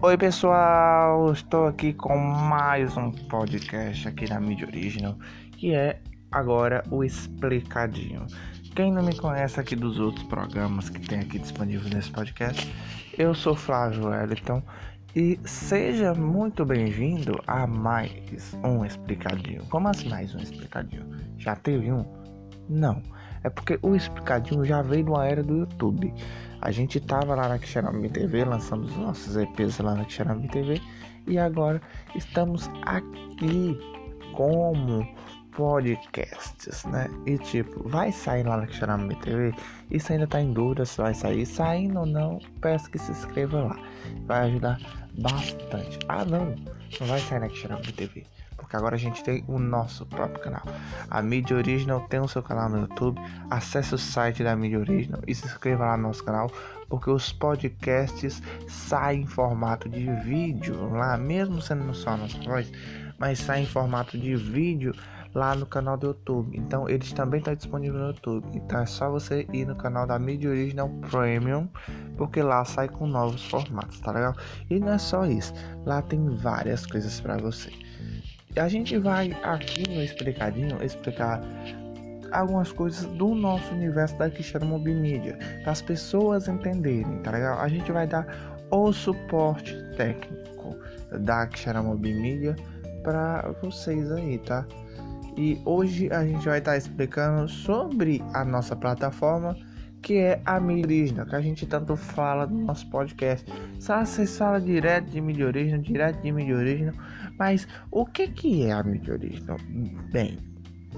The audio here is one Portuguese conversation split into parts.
Oi pessoal, estou aqui com mais um podcast aqui na mídia original, que é agora o Explicadinho. Quem não me conhece aqui dos outros programas que tem aqui disponível nesse podcast, eu sou Flávio Wellington e seja muito bem-vindo a mais um Explicadinho. Como assim mais um Explicadinho? Já teve um? Não. É porque o Explicadinho já veio de uma era do YouTube. A gente tava lá na Xerambi TV, lançando os nossos EPs lá na Xerambi TV. E agora estamos aqui como podcasts, né? E tipo, vai sair lá na Xerambi TV? Isso ainda tá em dúvida se vai sair. Saindo ou não, peço que se inscreva lá. Vai ajudar bastante. Ah, não, não vai sair na Xerambi TV porque agora a gente tem o nosso próprio canal. A Mídia Original tem o seu canal no YouTube. Acesse o site da Mídia Original e se inscreva lá no nosso canal, porque os podcasts saem em formato de vídeo lá, mesmo sendo só a nossa voz, mas saem em formato de vídeo lá no canal do YouTube. Então eles também estão disponíveis no YouTube. Então é só você ir no canal da Mídia Original Premium, porque lá sai com novos formatos, tá legal? E não é só isso, lá tem várias coisas para você a gente vai aqui no explicadinho explicar algumas coisas do nosso universo da Cristiano Media, para as pessoas entenderem, tá legal? A gente vai dar o suporte técnico da Cristiano Media para vocês aí, tá? E hoje a gente vai estar tá explicando sobre a nossa plataforma que é a mídia que a gente tanto fala no nosso podcast. Só vocês falam direto de original, direto de original, mas o que que é a mídia original? Bem,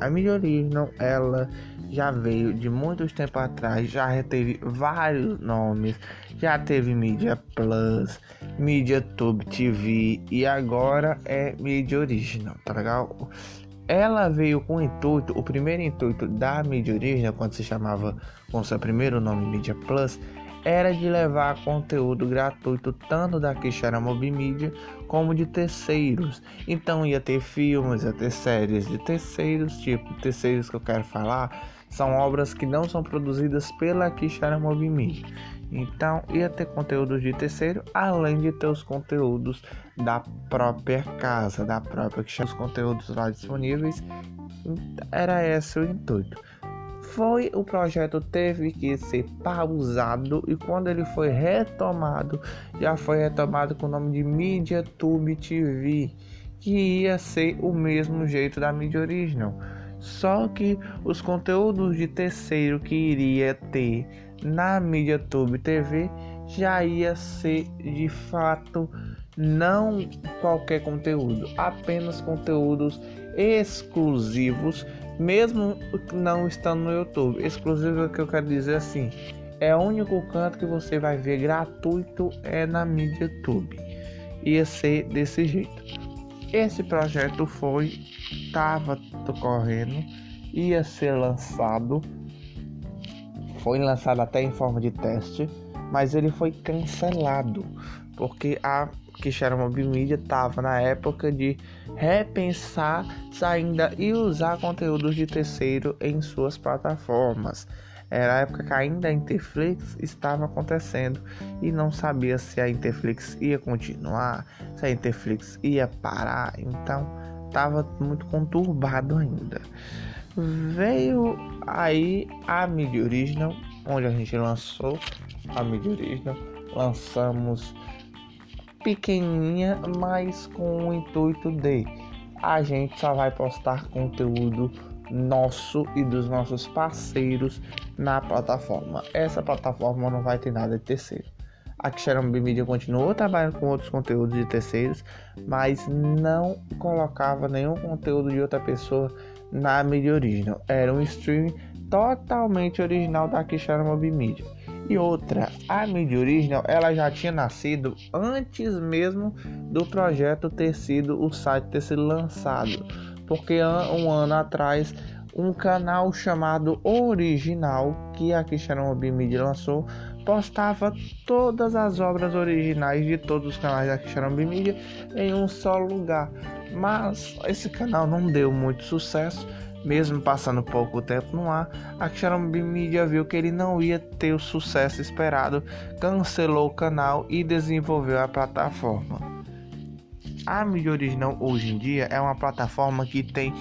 a mídia original, ela já veio de muitos tempos atrás, já teve vários nomes, já teve Mídia Plus, Mídia Tube TV e agora é Mídia Original, tá legal? Ela veio com o intuito, o primeiro intuito da mídia original, quando se chamava com seu primeiro nome Media Plus, era de levar conteúdo gratuito tanto da Quixara Mob Media como de terceiros. Então ia ter filmes, ia ter séries de terceiros, tipo terceiros que eu quero falar, são obras que não são produzidas pela Quixara Mob Media. Então ia ter conteúdos de terceiro, além de ter os conteúdos da própria casa, da própria que os conteúdos lá disponíveis. Era esse o intuito. Foi o projeto teve que ser pausado e quando ele foi retomado, já foi retomado com o nome de MediaTube TV, que ia ser o mesmo jeito da mídia original. Só que os conteúdos de terceiro que iria ter na MediaTube TV já ia ser de fato não qualquer conteúdo, apenas conteúdos exclusivos, mesmo não estando no YouTube. Exclusivo é que eu quero dizer assim, é o único canto que você vai ver gratuito é na MediaTube. Ia ser desse jeito. Esse projeto foi, estava correndo, ia ser lançado foi lançado até em forma de teste, mas ele foi cancelado porque a Mob Media estava na época de repensar ainda e usar conteúdos de terceiro em suas plataformas. Era a época que ainda a Interflix estava acontecendo e não sabia se a Interflix ia continuar, se a Interflix ia parar, então estava muito conturbado ainda. Veio aí a Mid Original, onde a gente lançou a Mid Original, lançamos pequenininha, mas com o intuito de a gente só vai postar conteúdo nosso e dos nossos parceiros na plataforma. Essa plataforma não vai ter nada de terceiro. A Xerambi Media continuou trabalhando com outros conteúdos de terceiros, mas não colocava nenhum conteúdo de outra pessoa na mídia original. Era um stream totalmente original da Quixara Mob Media. E outra, a mídia original ela já tinha nascido antes mesmo do projeto ter sido o site ter sido lançado, porque um ano atrás um canal chamado Original que a Mob Media lançou postava todas as obras originais de todos os canais da Mob Media em um só lugar mas esse canal não deu muito sucesso, Mesmo passando pouco tempo no ar, a Xarambi Media viu que ele não ia ter o sucesso esperado, cancelou o canal e desenvolveu a plataforma. A mídia original hoje em dia é uma plataforma que tem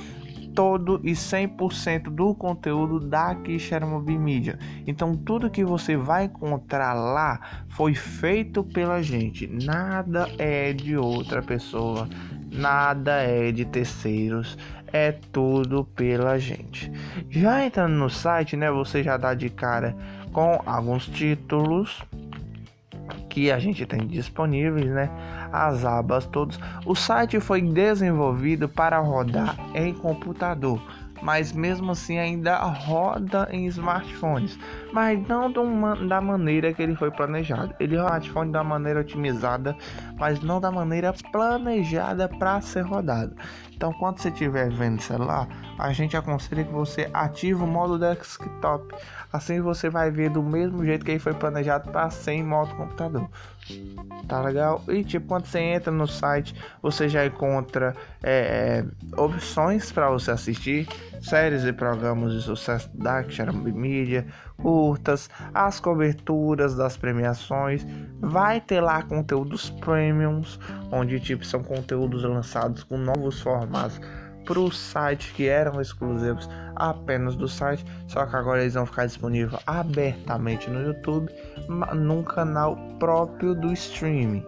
todo e 100% do conteúdo da Chernobyl Media. Então tudo que você vai encontrar lá foi feito pela gente. Nada é de outra pessoa, nada é de terceiros, é tudo pela gente. Já entrando no site, né, você já dá de cara com alguns títulos que a gente tem disponíveis, né? As abas todos. O site foi desenvolvido para rodar em computador, mas mesmo assim ainda roda em smartphones, mas não da maneira que ele foi planejado. Ele smartphone da maneira otimizada, mas não da maneira planejada para ser rodado. Então, quando você estiver vendo celular, a gente aconselha que você ative o modo desktop. Assim você vai ver do mesmo jeito que ele foi planejado para ser em modo computador. Tá legal? E tipo, quando você entra no site, você já encontra é, é opções para você assistir séries e programas de sucesso da Xarambi Media, curtas, as coberturas das premiações. Vai ter lá conteúdos premiums, onde tipo são conteúdos lançados com novos formatos para o site que eram exclusivos apenas do site, só que agora eles vão ficar disponíveis abertamente no YouTube, num canal próprio do streaming.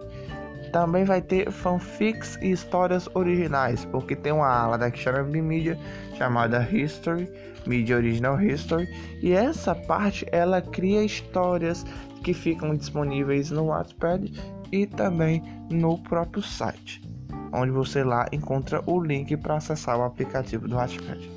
Também vai ter fanfics e histórias originais, porque tem uma ala da Xarambi Media chamada History, Media Original History, e essa parte ela cria histórias que ficam disponíveis no Wattpad e também no próprio site, onde você lá encontra o link para acessar o aplicativo do Wattpad.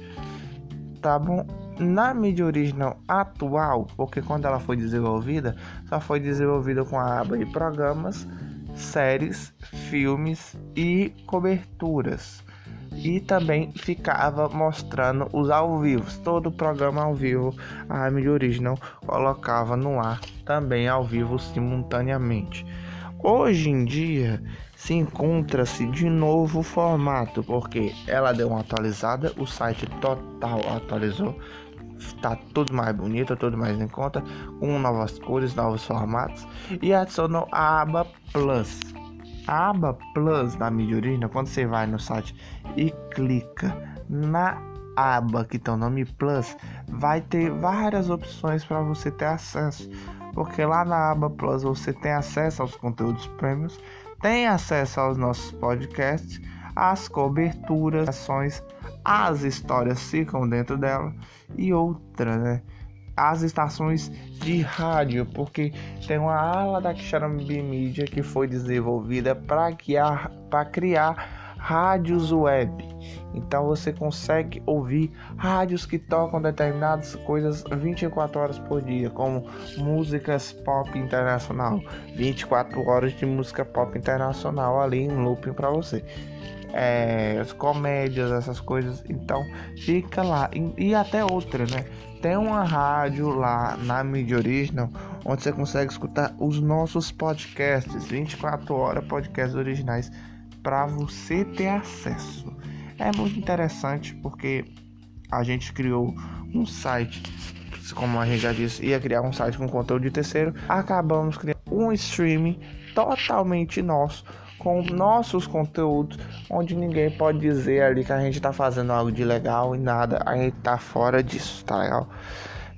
Tá bom? Na mídia original atual, porque quando ela foi desenvolvida, só foi desenvolvida com a aba de programas séries, filmes e coberturas. E também ficava mostrando os ao vivo, todo o programa ao vivo, a mídia original colocava no ar também ao vivo simultaneamente. Hoje em dia se encontra-se de novo formato, porque ela deu uma atualizada, o site total atualizou, tá tudo mais bonito, tudo mais em conta, com novas cores, novos formatos e adicionou a aba Plus. A aba Plus da mídia original, quando você vai no site e clica na aba que tem o nome Plus, vai ter várias opções para você ter acesso. Porque lá na aba Plus você tem acesso aos conteúdos prêmios, tem acesso aos nossos podcasts, as coberturas, ações, as histórias ficam dentro dela e outra, né? As estações de rádio, porque tem uma ala da Xarambi Media que foi desenvolvida para criar, criar rádios web. Então você consegue ouvir rádios que tocam determinadas coisas 24 horas por dia, como músicas pop internacional, 24 horas de música pop internacional ali em looping para você é, as comédias, essas coisas. Então fica lá. E, e, até outra, né? Tem uma rádio lá na mídia original onde você consegue escutar os nossos podcasts, 24 horas podcasts originais para você ter acesso. É muito interessante porque a gente criou um site, como a gente já disse, ia criar um site com conteúdo de terceiro, acabamos criando um streaming totalmente nosso com nossos conteúdos, onde ninguém pode dizer ali que a gente está fazendo algo de legal e nada, a gente tá fora disso, tá legal?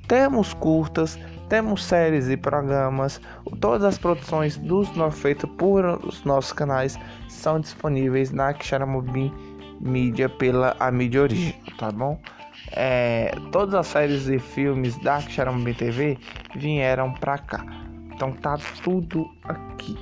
Temos curtas, temos séries e programas, todas as produções dos feitas por os nossos canais são disponíveis na Xaramobim Mídia pela a mídia original, tá bom? É, todas as séries e filmes da Xaramobim TV vieram pra cá, então tá tudo aqui,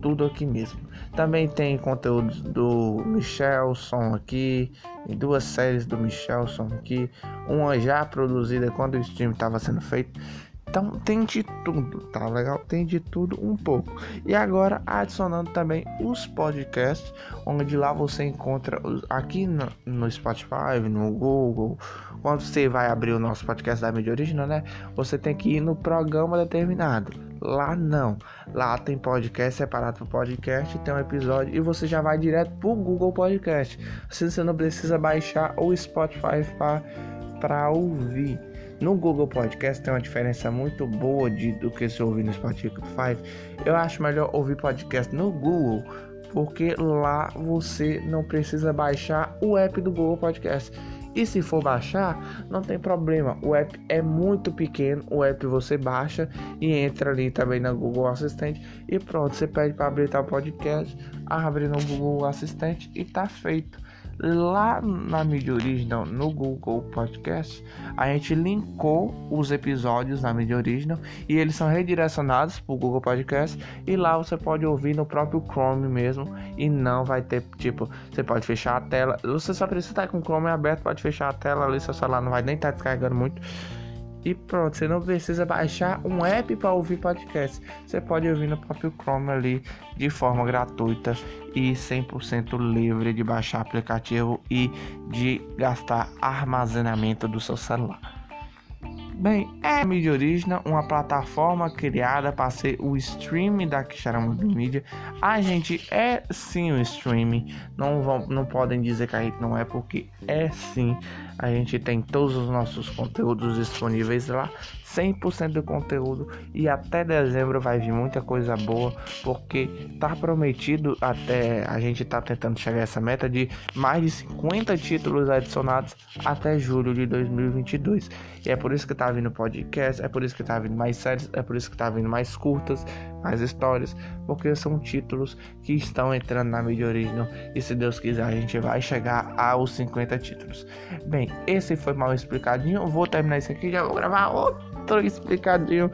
tudo aqui mesmo. Também tem conteúdos do Michelson aqui, duas séries do Michelson aqui, uma já produzida quando o stream estava sendo feito. Então tem de tudo, tá legal? Tem de tudo um pouco. E agora adicionando também os podcasts, onde lá você encontra aqui no, no Spotify, no Google. Quando você vai abrir o nosso podcast da mídia original, né? Você tem que ir no programa determinado. Lá não. Lá tem podcast separado para podcast, tem um episódio e você já vai direto pro Google Podcast. Você não precisa baixar o Spotify para ouvir. No Google Podcast tem uma diferença muito boa de, do que se ouvir no Spotify. Eu acho melhor ouvir podcast no Google, porque lá você não precisa baixar o app do Google Podcast. E se for baixar, não tem problema. O app é muito pequeno. O app você baixa e entra ali também na Google Assistente e pronto. Você pede para abrir tal podcast, abre no Google Assistente e tá feito. Lá na mídia original, no Google Podcast, a gente linkou os episódios na mídia original e eles são redirecionados para o Google Podcast e lá você pode ouvir no próprio Chrome mesmo e não vai ter tipo, você pode fechar a tela, você só precisa estar com o Chrome aberto, pode fechar a tela ali, seu celular não vai nem estar descarregando muito e pronto, você não precisa baixar um app para ouvir podcast. Você pode ouvir no próprio Chrome ali de forma gratuita e 100% livre de baixar aplicativo e de gastar armazenamento do seu celular. Bem, é a Mídia Original, uma plataforma criada para ser o streaming da que chamamos de mídia. A gente é sim o streaming, não, vão, não podem dizer que a gente não é, porque é sim. A gente tem todos os nossos conteúdos disponíveis lá 100% do conteúdo e até dezembro vai vir muita coisa boa, porque tá prometido até a gente tá tentando chegar a essa meta de mais de 50 títulos adicionados até julho de 2022. E é por isso que tá vindo podcast, é por isso que tá vindo mais séries, é por isso que tá vindo mais curtas, mais histórias, porque são títulos que estão entrando na mídia original e se Deus quiser a gente vai chegar aos 50 títulos. Bem, esse foi mal explicadinho, vou terminar isso aqui, já vou gravar outro explicadinho.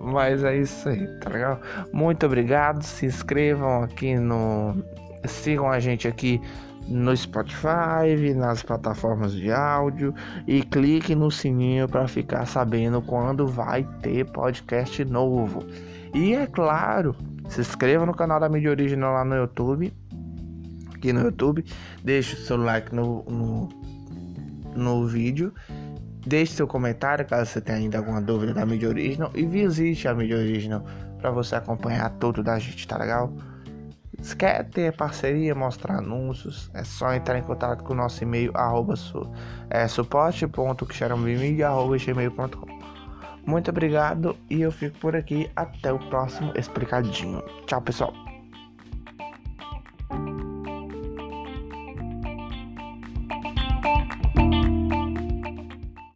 Mas é isso aí, tá legal? Muito obrigado. Se inscrevam aqui no. Sigam a gente aqui no Spotify, nas plataformas de áudio e clique no sininho para ficar sabendo quando vai ter podcast novo. E é claro, se inscreva no canal da mídia original lá no YouTube, aqui no YouTube, deixe o seu like no, no, no vídeo Deixe seu comentário caso você tenha ainda alguma dúvida da mídia original e visite a mídia original para você acompanhar tudo da gente, tá legal? Se quer ter parceria, mostrar anúncios, é só entrar em contato com o nosso e-mail arroba su, é, suporte.xeramimig.gmail.com Muito obrigado e eu fico por aqui. Até o próximo explicadinho. Tchau, pessoal.